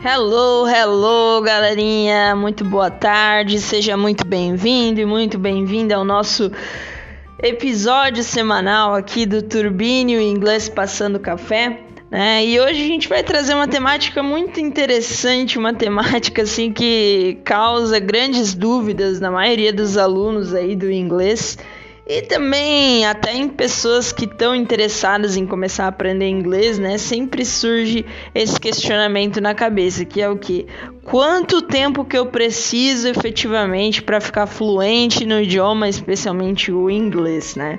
Hello, hello, galerinha. Muito boa tarde. Seja muito bem-vindo e muito bem-vinda ao nosso episódio semanal aqui do Turbínio Inglês Passando Café. Né? E hoje a gente vai trazer uma temática muito interessante, uma temática assim que causa grandes dúvidas na maioria dos alunos aí do inglês e também até em pessoas que estão interessadas em começar a aprender inglês, né? Sempre surge esse questionamento na cabeça, que é o que? Quanto tempo que eu preciso efetivamente para ficar fluente no idioma, especialmente o inglês, né?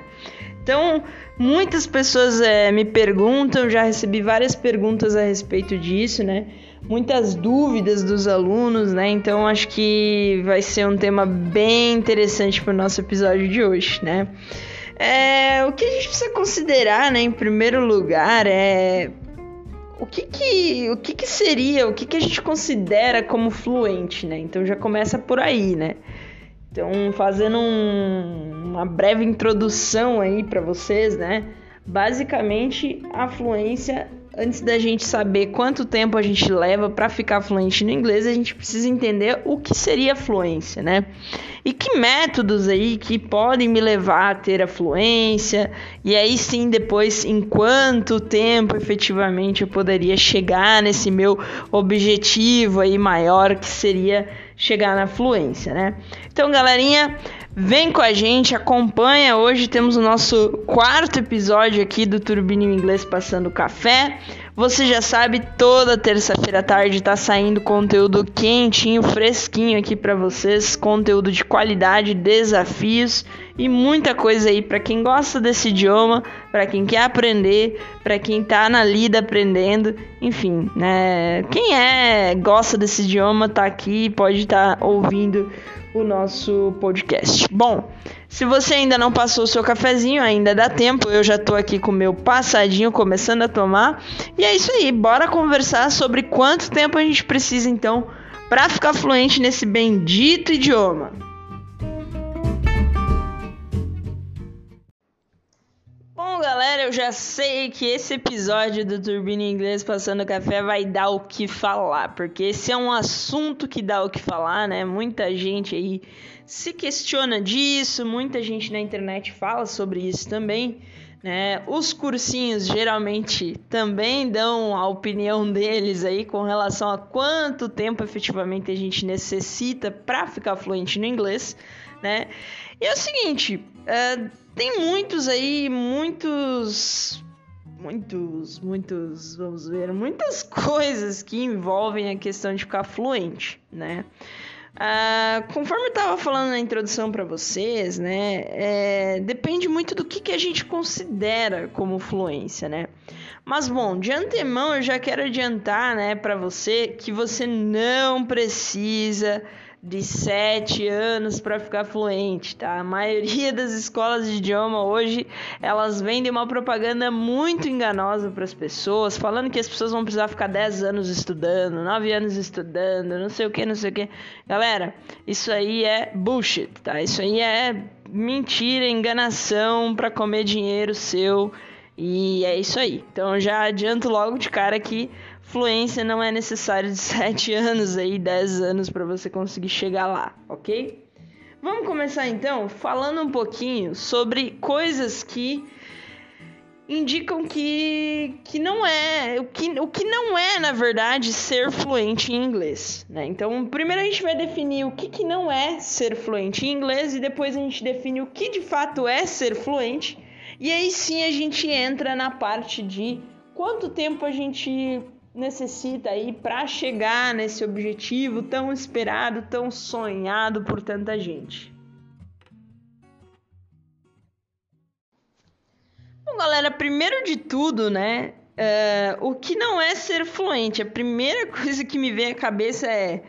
Então, muitas pessoas é, me perguntam, já recebi várias perguntas a respeito disso, né? Muitas dúvidas dos alunos, né? Então acho que vai ser um tema bem interessante para o nosso episódio de hoje, né? É, o que a gente precisa considerar, né, em primeiro lugar, é o que que, o que, que seria, o que, que a gente considera como fluente, né? Então já começa por aí, né? Então, fazendo um, uma breve introdução aí para vocês, né? Basicamente, a fluência antes da gente saber quanto tempo a gente leva para ficar fluente no inglês, a gente precisa entender o que seria fluência, né? E que métodos aí que podem me levar a ter a fluência, e aí sim depois em quanto tempo efetivamente eu poderia chegar nesse meu objetivo aí maior que seria chegar na fluência, né? Então, galerinha, Vem com a gente, acompanha. Hoje temos o nosso quarto episódio aqui do Turbinho Inglês Passando Café. Você já sabe, toda terça-feira à tarde tá saindo conteúdo quentinho, fresquinho aqui para vocês, conteúdo de qualidade, desafios e muita coisa aí para quem gosta desse idioma, para quem quer aprender, para quem tá na lida aprendendo, enfim, né? Quem é gosta desse idioma tá aqui, pode estar tá ouvindo o nosso podcast. Bom, se você ainda não passou o seu cafezinho, ainda dá tempo. Eu já tô aqui com o meu passadinho começando a tomar. E é isso aí, bora conversar sobre quanto tempo a gente precisa então para ficar fluente nesse bendito idioma. Galera, eu já sei que esse episódio do Turbina Inglês Passando Café vai dar o que falar, porque esse é um assunto que dá o que falar, né? Muita gente aí se questiona disso, muita gente na internet fala sobre isso também. Né? Os cursinhos geralmente também dão a opinião deles aí com relação a quanto tempo efetivamente a gente necessita para ficar fluente no inglês, né? E é o seguinte, uh, tem muitos aí, muitos. Muitos, muitos, vamos ver, muitas coisas que envolvem a questão de ficar fluente, né? Uh, conforme eu estava falando na introdução para vocês, né, é, depende muito do que, que a gente considera como fluência, né? Mas bom, de antemão eu já quero adiantar, né, para você que você não precisa de sete anos para ficar fluente, tá? A maioria das escolas de idioma hoje elas vendem uma propaganda muito enganosa para as pessoas, falando que as pessoas vão precisar ficar 10 anos estudando, 9 anos estudando, não sei o que, não sei o que. Galera, isso aí é bullshit, tá? Isso aí é mentira, enganação para comer dinheiro seu. E é isso aí. Então já adianto logo de cara que fluência não é necessário de 7 anos aí, 10 anos para você conseguir chegar lá, ok? Vamos começar então falando um pouquinho sobre coisas que indicam que, que não é o que, o que não é na verdade ser fluente em inglês, né? Então, primeiro a gente vai definir o que, que não é ser fluente em inglês e depois a gente define o que de fato é ser fluente e aí sim a gente entra na parte de quanto tempo a gente necessita aí para chegar nesse objetivo tão esperado, tão sonhado por tanta gente. Bom, galera, primeiro de tudo, né? Uh, o que não é ser fluente? A primeira coisa que me vem à cabeça é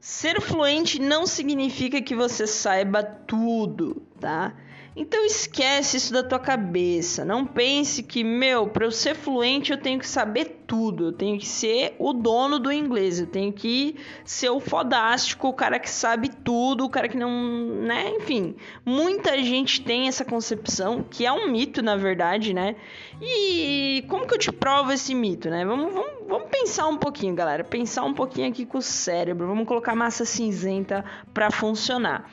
ser fluente não significa que você saiba tudo, tá? Então esquece isso da tua cabeça. Não pense que, meu, para eu ser fluente eu tenho que saber tudo. Eu tenho que ser o dono do inglês. Eu tenho que ser o fodástico, o cara que sabe tudo, o cara que não, né? Enfim, muita gente tem essa concepção, que é um mito, na verdade, né? E como que eu te provo esse mito, né? Vamos, vamos, vamos pensar um pouquinho, galera. Pensar um pouquinho aqui com o cérebro. Vamos colocar massa cinzenta para funcionar.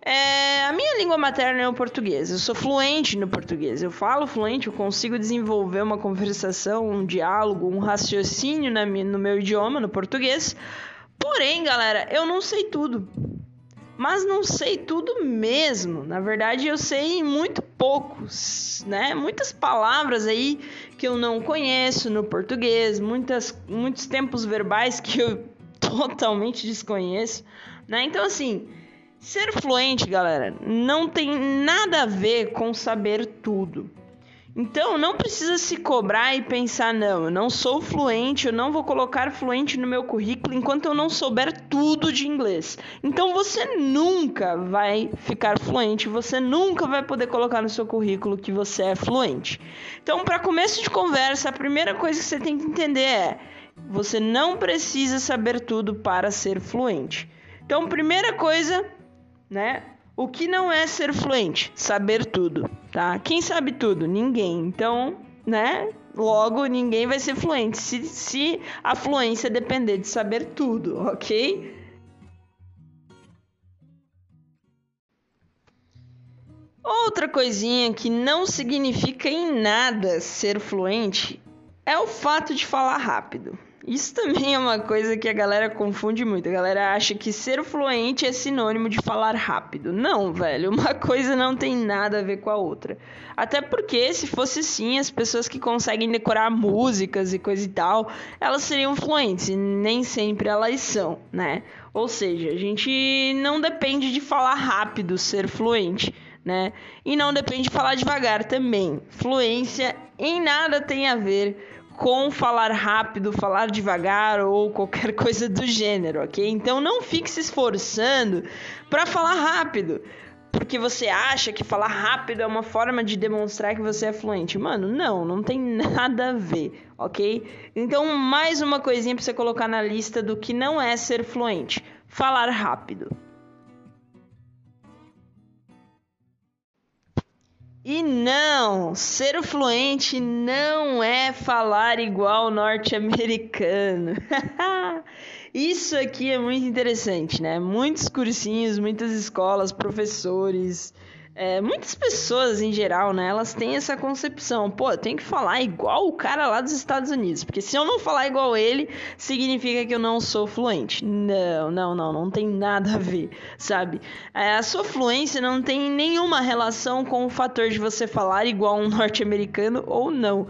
É, a minha língua materna é o português. Eu sou fluente no português. Eu falo fluente, eu consigo desenvolver uma conversação, um diálogo, um raciocínio na, no meu idioma, no português. Porém, galera, eu não sei tudo. Mas não sei tudo mesmo. Na verdade, eu sei muito poucos, né? Muitas palavras aí que eu não conheço no português, muitas, muitos tempos verbais que eu totalmente desconheço, né? Então, assim, Ser fluente, galera, não tem nada a ver com saber tudo. Então, não precisa se cobrar e pensar, não, eu não sou fluente, eu não vou colocar fluente no meu currículo enquanto eu não souber tudo de inglês. Então, você nunca vai ficar fluente, você nunca vai poder colocar no seu currículo que você é fluente. Então, para começo de conversa, a primeira coisa que você tem que entender é: você não precisa saber tudo para ser fluente. Então, primeira coisa, né? O que não é ser fluente? Saber tudo, tá? Quem sabe tudo? Ninguém. Então, né? Logo, ninguém vai ser fluente se, se a fluência depender de saber tudo, ok? Outra coisinha que não significa em nada ser fluente é o fato de falar rápido. Isso também é uma coisa que a galera confunde muito. A galera acha que ser fluente é sinônimo de falar rápido. Não, velho. Uma coisa não tem nada a ver com a outra. Até porque, se fosse sim, as pessoas que conseguem decorar músicas e coisa e tal, elas seriam fluentes. Nem sempre elas são, né? Ou seja, a gente não depende de falar rápido ser fluente. Né? E não depende de falar devagar também. Fluência em nada tem a ver com falar rápido, falar devagar ou qualquer coisa do gênero, ok? Então não fique se esforçando para falar rápido. Porque você acha que falar rápido é uma forma de demonstrar que você é fluente. Mano, não, não tem nada a ver, ok? Então, mais uma coisinha para você colocar na lista do que não é ser fluente: falar rápido. E não, ser fluente não é falar igual norte-americano. Isso aqui é muito interessante, né? Muitos cursinhos, muitas escolas, professores, é, muitas pessoas em geral, né, elas têm essa concepção, pô, tenho que falar igual o cara lá dos Estados Unidos, porque se eu não falar igual ele, significa que eu não sou fluente. Não, não, não, não tem nada a ver, sabe? É, a sua fluência não tem nenhuma relação com o fator de você falar igual um norte-americano ou não.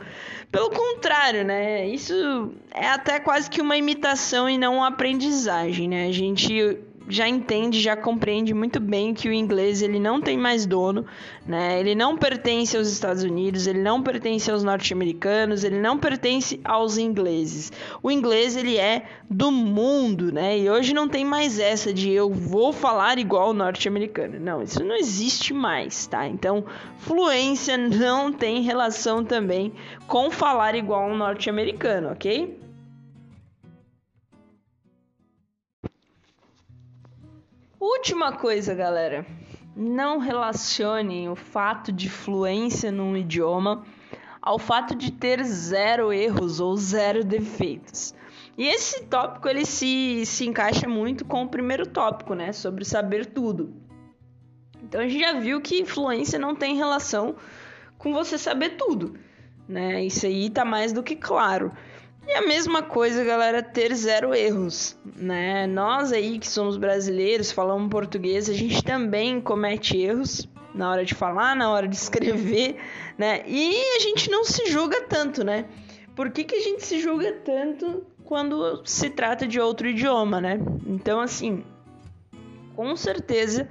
Pelo contrário, né, isso é até quase que uma imitação e não uma aprendizagem, né? A gente já entende, já compreende muito bem que o inglês ele não tem mais dono, né? Ele não pertence aos Estados Unidos, ele não pertence aos norte-americanos, ele não pertence aos ingleses. O inglês ele é do mundo, né? E hoje não tem mais essa de eu vou falar igual norte-americano. Não, isso não existe mais, tá? Então, fluência não tem relação também com falar igual um norte-americano, ok? Última coisa, galera. Não relacionem o fato de fluência num idioma ao fato de ter zero erros ou zero defeitos. E esse tópico ele se, se encaixa muito com o primeiro tópico, né, sobre saber tudo. Então a gente já viu que fluência não tem relação com você saber tudo, né? Isso aí tá mais do que claro. E a mesma coisa, galera, ter zero erros, né? Nós aí que somos brasileiros, falamos português, a gente também comete erros na hora de falar, na hora de escrever, né? E a gente não se julga tanto, né? Por que, que a gente se julga tanto quando se trata de outro idioma, né? Então, assim, com certeza,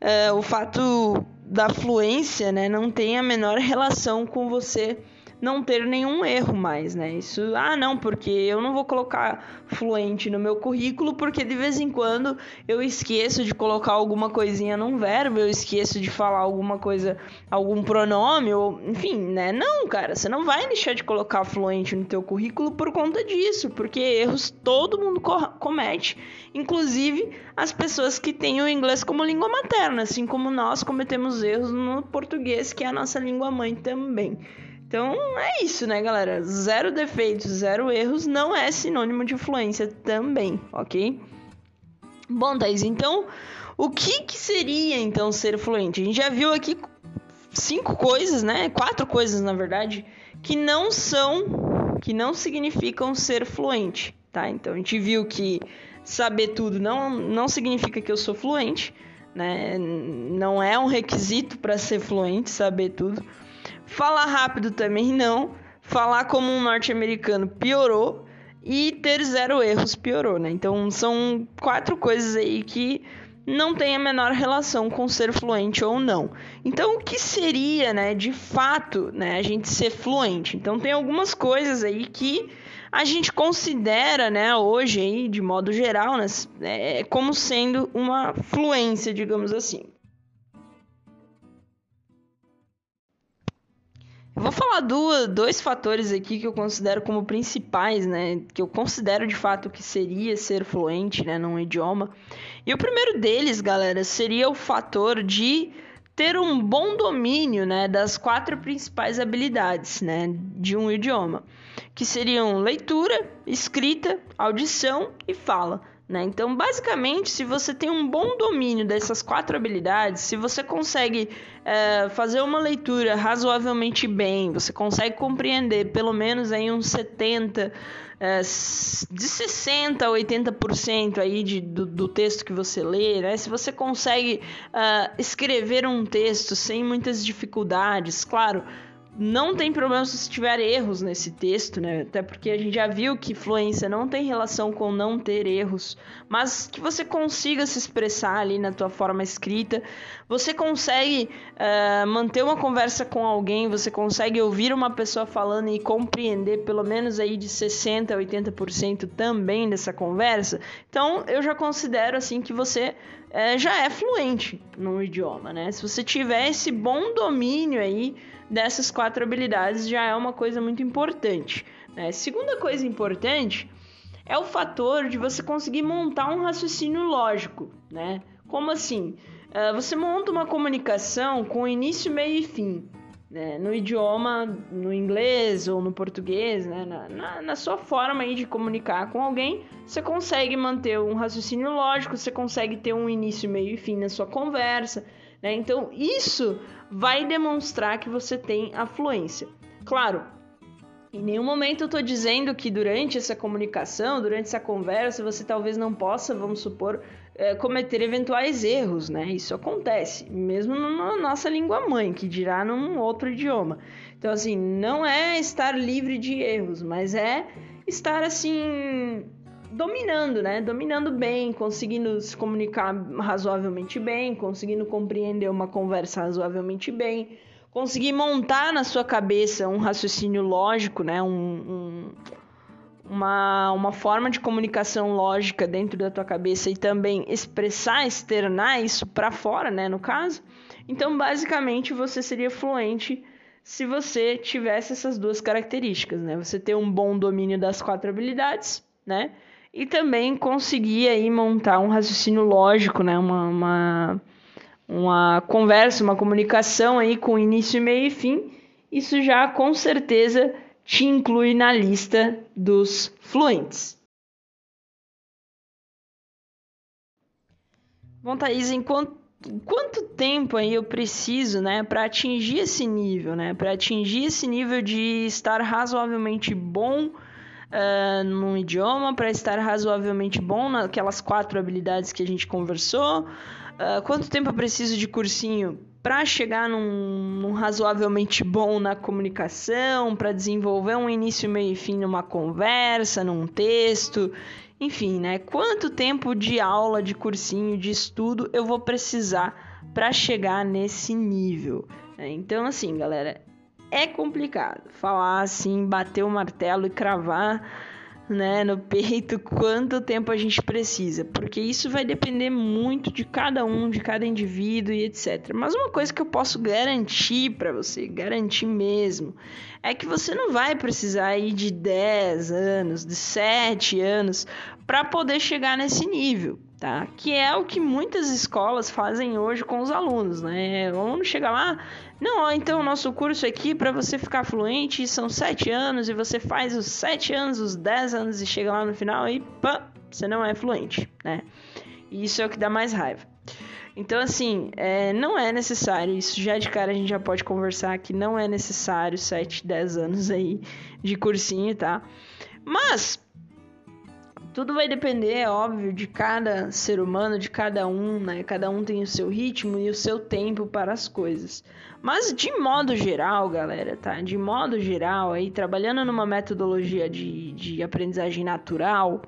é, o fato da fluência, né, não tem a menor relação com você não ter nenhum erro mais, né? Isso, ah, não, porque eu não vou colocar fluente no meu currículo porque de vez em quando eu esqueço de colocar alguma coisinha num verbo, eu esqueço de falar alguma coisa, algum pronome, ou enfim, né? Não, cara, você não vai deixar de colocar fluente no teu currículo por conta disso, porque erros todo mundo comete, inclusive as pessoas que têm o inglês como língua materna, assim como nós cometemos erros no português, que é a nossa língua mãe também. Então é isso, né, galera? Zero defeitos, zero erros não é sinônimo de fluência também, ok? Bom, Thaís, então o que, que seria então ser fluente? A gente já viu aqui cinco coisas, né? Quatro coisas, na verdade, que não são, que não significam ser fluente, tá? Então a gente viu que saber tudo não, não significa que eu sou fluente, né? Não é um requisito para ser fluente saber tudo. Falar rápido também não. Falar como um norte-americano piorou. E ter zero erros piorou, né? Então são quatro coisas aí que não tem a menor relação com ser fluente ou não. Então, o que seria, né, de fato, né, a gente ser fluente? Então, tem algumas coisas aí que a gente considera, né, hoje aí, de modo geral, né, é, como sendo uma fluência, digamos assim. Vou falar dois fatores aqui que eu considero como principais, né? Que eu considero de fato que seria ser fluente, né, num idioma. E o primeiro deles, galera, seria o fator de ter um bom domínio, né, das quatro principais habilidades, né, de um idioma, que seriam leitura, escrita, audição e fala. Né? Então, basicamente, se você tem um bom domínio dessas quatro habilidades, se você consegue é, fazer uma leitura razoavelmente bem, você consegue compreender pelo menos aí uns 70, é, de 60% a 80% aí de, do, do, texto que você lê, né? se você consegue uh, escrever um texto sem muitas dificuldades, claro não tem problema se tiver erros nesse texto, né? Até porque a gente já viu que fluência não tem relação com não ter erros, mas que você consiga se expressar ali na tua forma escrita, você consegue uh, manter uma conversa com alguém, você consegue ouvir uma pessoa falando e compreender pelo menos aí de 60 a 80% também dessa conversa. Então, eu já considero assim que você uh, já é fluente no idioma, né? Se você tiver esse bom domínio aí dessas quatro habilidades já é uma coisa muito importante. Né? Segunda coisa importante é o fator de você conseguir montar um raciocínio lógico, né? Como assim? Uh, você monta uma comunicação com início, meio e fim, né? No idioma, no inglês ou no português, né? Na, na, na, sua forma de comunicar com alguém, você consegue manter um raciocínio lógico, você consegue ter um início, meio e fim na sua conversa, né? Então, isso vai demonstrar que você tem afluência. Claro, em nenhum momento eu estou dizendo que durante essa comunicação, durante essa conversa, você talvez não possa, vamos supor, é, cometer eventuais erros, né? Isso acontece, mesmo na nossa língua mãe, que dirá num outro idioma. Então, assim, não é estar livre de erros, mas é estar assim dominando, né? Dominando bem, conseguindo se comunicar razoavelmente bem, conseguindo compreender uma conversa razoavelmente bem, conseguir montar na sua cabeça um raciocínio lógico, né? Um, um, uma, uma forma de comunicação lógica dentro da tua cabeça e também expressar, externar isso para fora, né? No caso. Então, basicamente, você seria fluente se você tivesse essas duas características, né? Você ter um bom domínio das quatro habilidades, né? e também conseguir aí montar um raciocínio lógico, né? Uma, uma, uma conversa, uma comunicação aí com início, meio e fim. Isso já com certeza te inclui na lista dos fluentes. Bom, Thaís, enquanto quanto tempo aí eu preciso, né, para atingir esse nível, né, para atingir esse nível de estar razoavelmente bom uh, num idioma para estar razoavelmente bom naquelas quatro habilidades que a gente conversou? Uh, quanto tempo eu preciso de cursinho para chegar num, num, razoavelmente bom na comunicação, para desenvolver um início, meio e fim numa conversa, num texto, enfim, né? Quanto tempo de aula, de cursinho, de estudo eu vou precisar para chegar nesse nível? Então, assim, galera, é complicado. Falar assim, bater o martelo e cravar né, no peito quanto tempo a gente precisa, porque isso vai depender muito de cada um, de cada indivíduo e etc. Mas uma coisa que eu posso garantir para você, garantir mesmo, é que você não vai precisar ir de 10 anos, de 7 anos para poder chegar nesse nível tá? Que é o que muitas escolas fazem hoje com os alunos, né? O aluno chega lá, não, então o nosso curso aqui para você ficar fluente são sete anos e você faz os sete anos, os dez anos e chega lá no final e pá, você não é fluente, né? E isso é o que dá mais raiva. Então, assim, é, não é necessário, isso já de cara a gente já pode conversar que não é necessário 7, 10 anos aí de cursinho, tá? Mas, tudo vai depender, é óbvio, de cada ser humano, de cada um, né? Cada um tem o seu ritmo e o seu tempo para as coisas. Mas de modo geral, galera, tá? De modo geral, aí trabalhando numa metodologia de, de aprendizagem natural,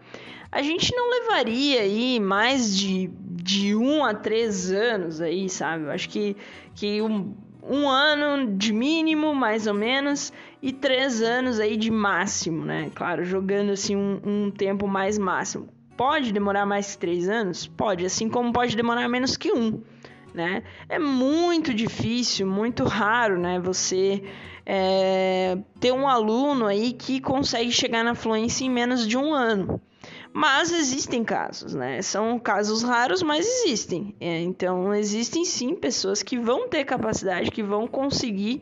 a gente não levaria aí mais de, de um a três anos aí, sabe? Eu acho que, que um, um ano de mínimo, mais ou menos, e três anos aí de máximo, né? Claro, jogando assim um, um tempo mais máximo. Pode demorar mais que três anos? Pode, assim como pode demorar menos que um, né? É muito difícil, muito raro, né? Você é, ter um aluno aí que consegue chegar na fluência em menos de um ano. Mas existem casos, né? São casos raros, mas existem. É, então, existem sim pessoas que vão ter capacidade, que vão conseguir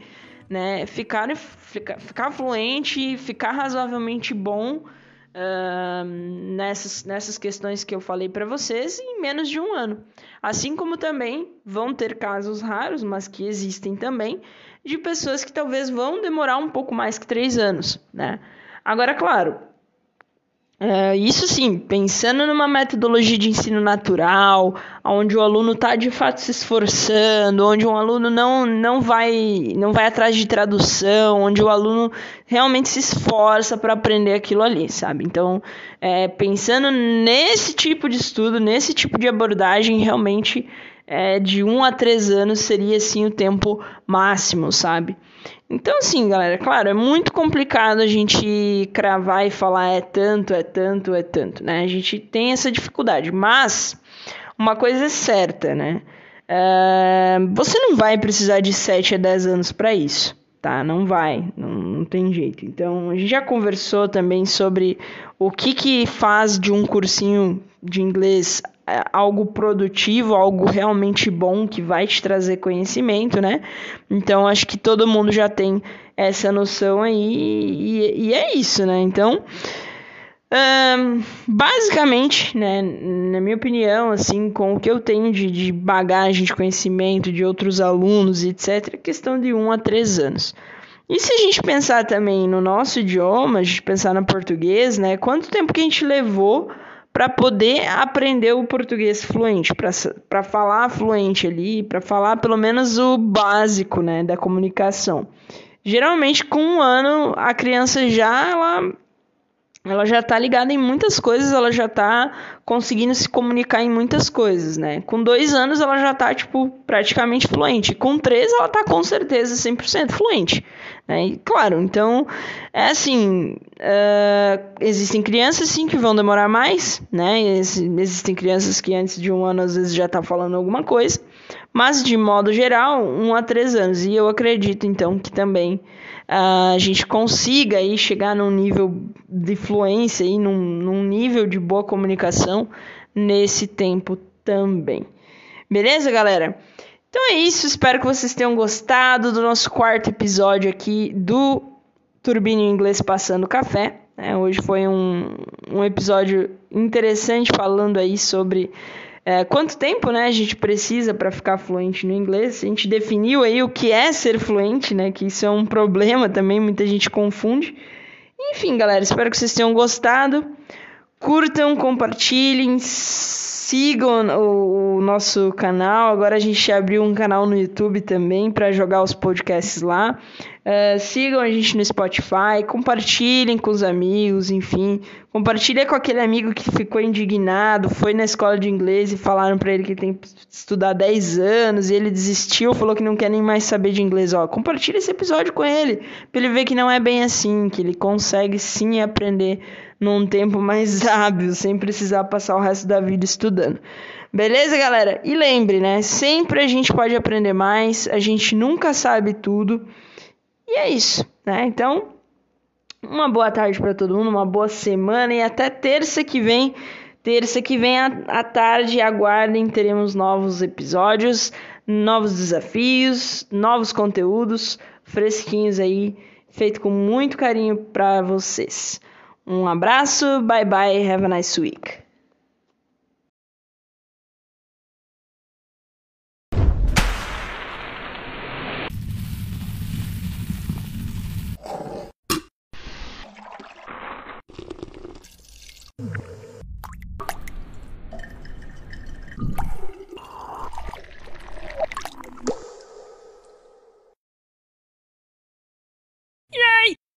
né, ficar, ficar, ficar fluente, ficar razoavelmente bom uh, nessas, nessas questões que eu falei para vocês em menos de um ano. Assim como também vão ter casos raros, mas que existem também, de pessoas que talvez vão demorar um pouco mais que três anos, né? Agora, claro, é, isso sim, pensando numa metodologia de ensino natural, onde o aluno está de fato se esforçando, onde um aluno não, não, vai, não vai atrás de tradução, onde o aluno realmente se esforça para aprender aquilo ali, sabe? Então, é, pensando nesse tipo de estudo, nesse tipo de abordagem, realmente é, de um a três anos seria assim o tempo máximo, sabe? Então, assim, galera, claro, é muito complicado a gente cravar e falar é tanto, é tanto, é tanto, né? A gente tem essa dificuldade, mas uma coisa é certa, né? Uh, você não vai precisar de 7 a 10 anos para isso, tá? Não vai, não, não, tem jeito. Então, a gente já conversou também sobre o que, que faz de um cursinho de inglês algo produtivo, algo realmente bom que vai te trazer conhecimento, né? Então acho que todo mundo já tem essa noção aí e, e é isso, né? Então, um, basicamente, né, na minha opinião, assim, com o que eu tenho de, de bagagem de conhecimento de outros alunos, etc., questão de um a três anos. E se a gente pensar também no nosso idioma, a gente pensar no português, né? Quanto tempo que a gente levou para poder aprender o português fluente, para falar fluente ali, para falar pelo menos o básico né, da comunicação. Geralmente, com um ano, a criança já ela, ela já está ligada em muitas coisas, ela já está conseguindo se comunicar em muitas coisas, né? Com dois anos, ela já está tipo, praticamente fluente. Com três, ela está com certeza 100% fluente. Né? E, claro, então, é assim, uh, existem crianças sim que vão demorar mais, né? Existem crianças que antes de um ano às vezes já tá falando alguma coisa, mas de modo geral, um a três anos. E eu acredito então que também a gente consiga aí chegar num nível de fluência e num, num nível de boa comunicação nesse tempo também. Beleza, galera? Então é isso, espero que vocês tenham gostado do nosso quarto episódio aqui do Turbine Inglês Passando Café. É, hoje foi um, um episódio interessante falando aí sobre é, quanto tempo né, a gente precisa para ficar fluente no inglês. A gente definiu aí o que é ser fluente, né? Que isso é um problema também, muita gente confunde. Enfim, galera, espero que vocês tenham gostado. Curtam, compartilhem, sigam o, o, nosso canal. Agora a gente abriu um canal no YouTube também para jogar os podcasts lá. Uh, sigam a gente no Spotify, compartilhem com os amigos, enfim. Compartilhem com aquele amigo que ficou indignado, foi na escola de inglês e falaram para ele que tem que estudar 10 anos e ele desistiu, falou que não quer nem mais saber de inglês. Ó, compartilhe esse episódio com ele, para ele ver que não é bem assim, que ele consegue sim aprender num tempo mais hábil, sem precisar passar o resto da vida estudando. Beleza, galera? E lembre, né? Sempre a gente pode aprender mais, a gente nunca sabe tudo. E é isso, né? Então, uma boa tarde para todo mundo, uma boa semana e até terça que vem. Terça que vem à tarde, aguardem, teremos novos episódios, novos desafios, novos conteúdos fresquinhos aí, feito com muito carinho para vocês. Um abraço, bye bye, have a nice week.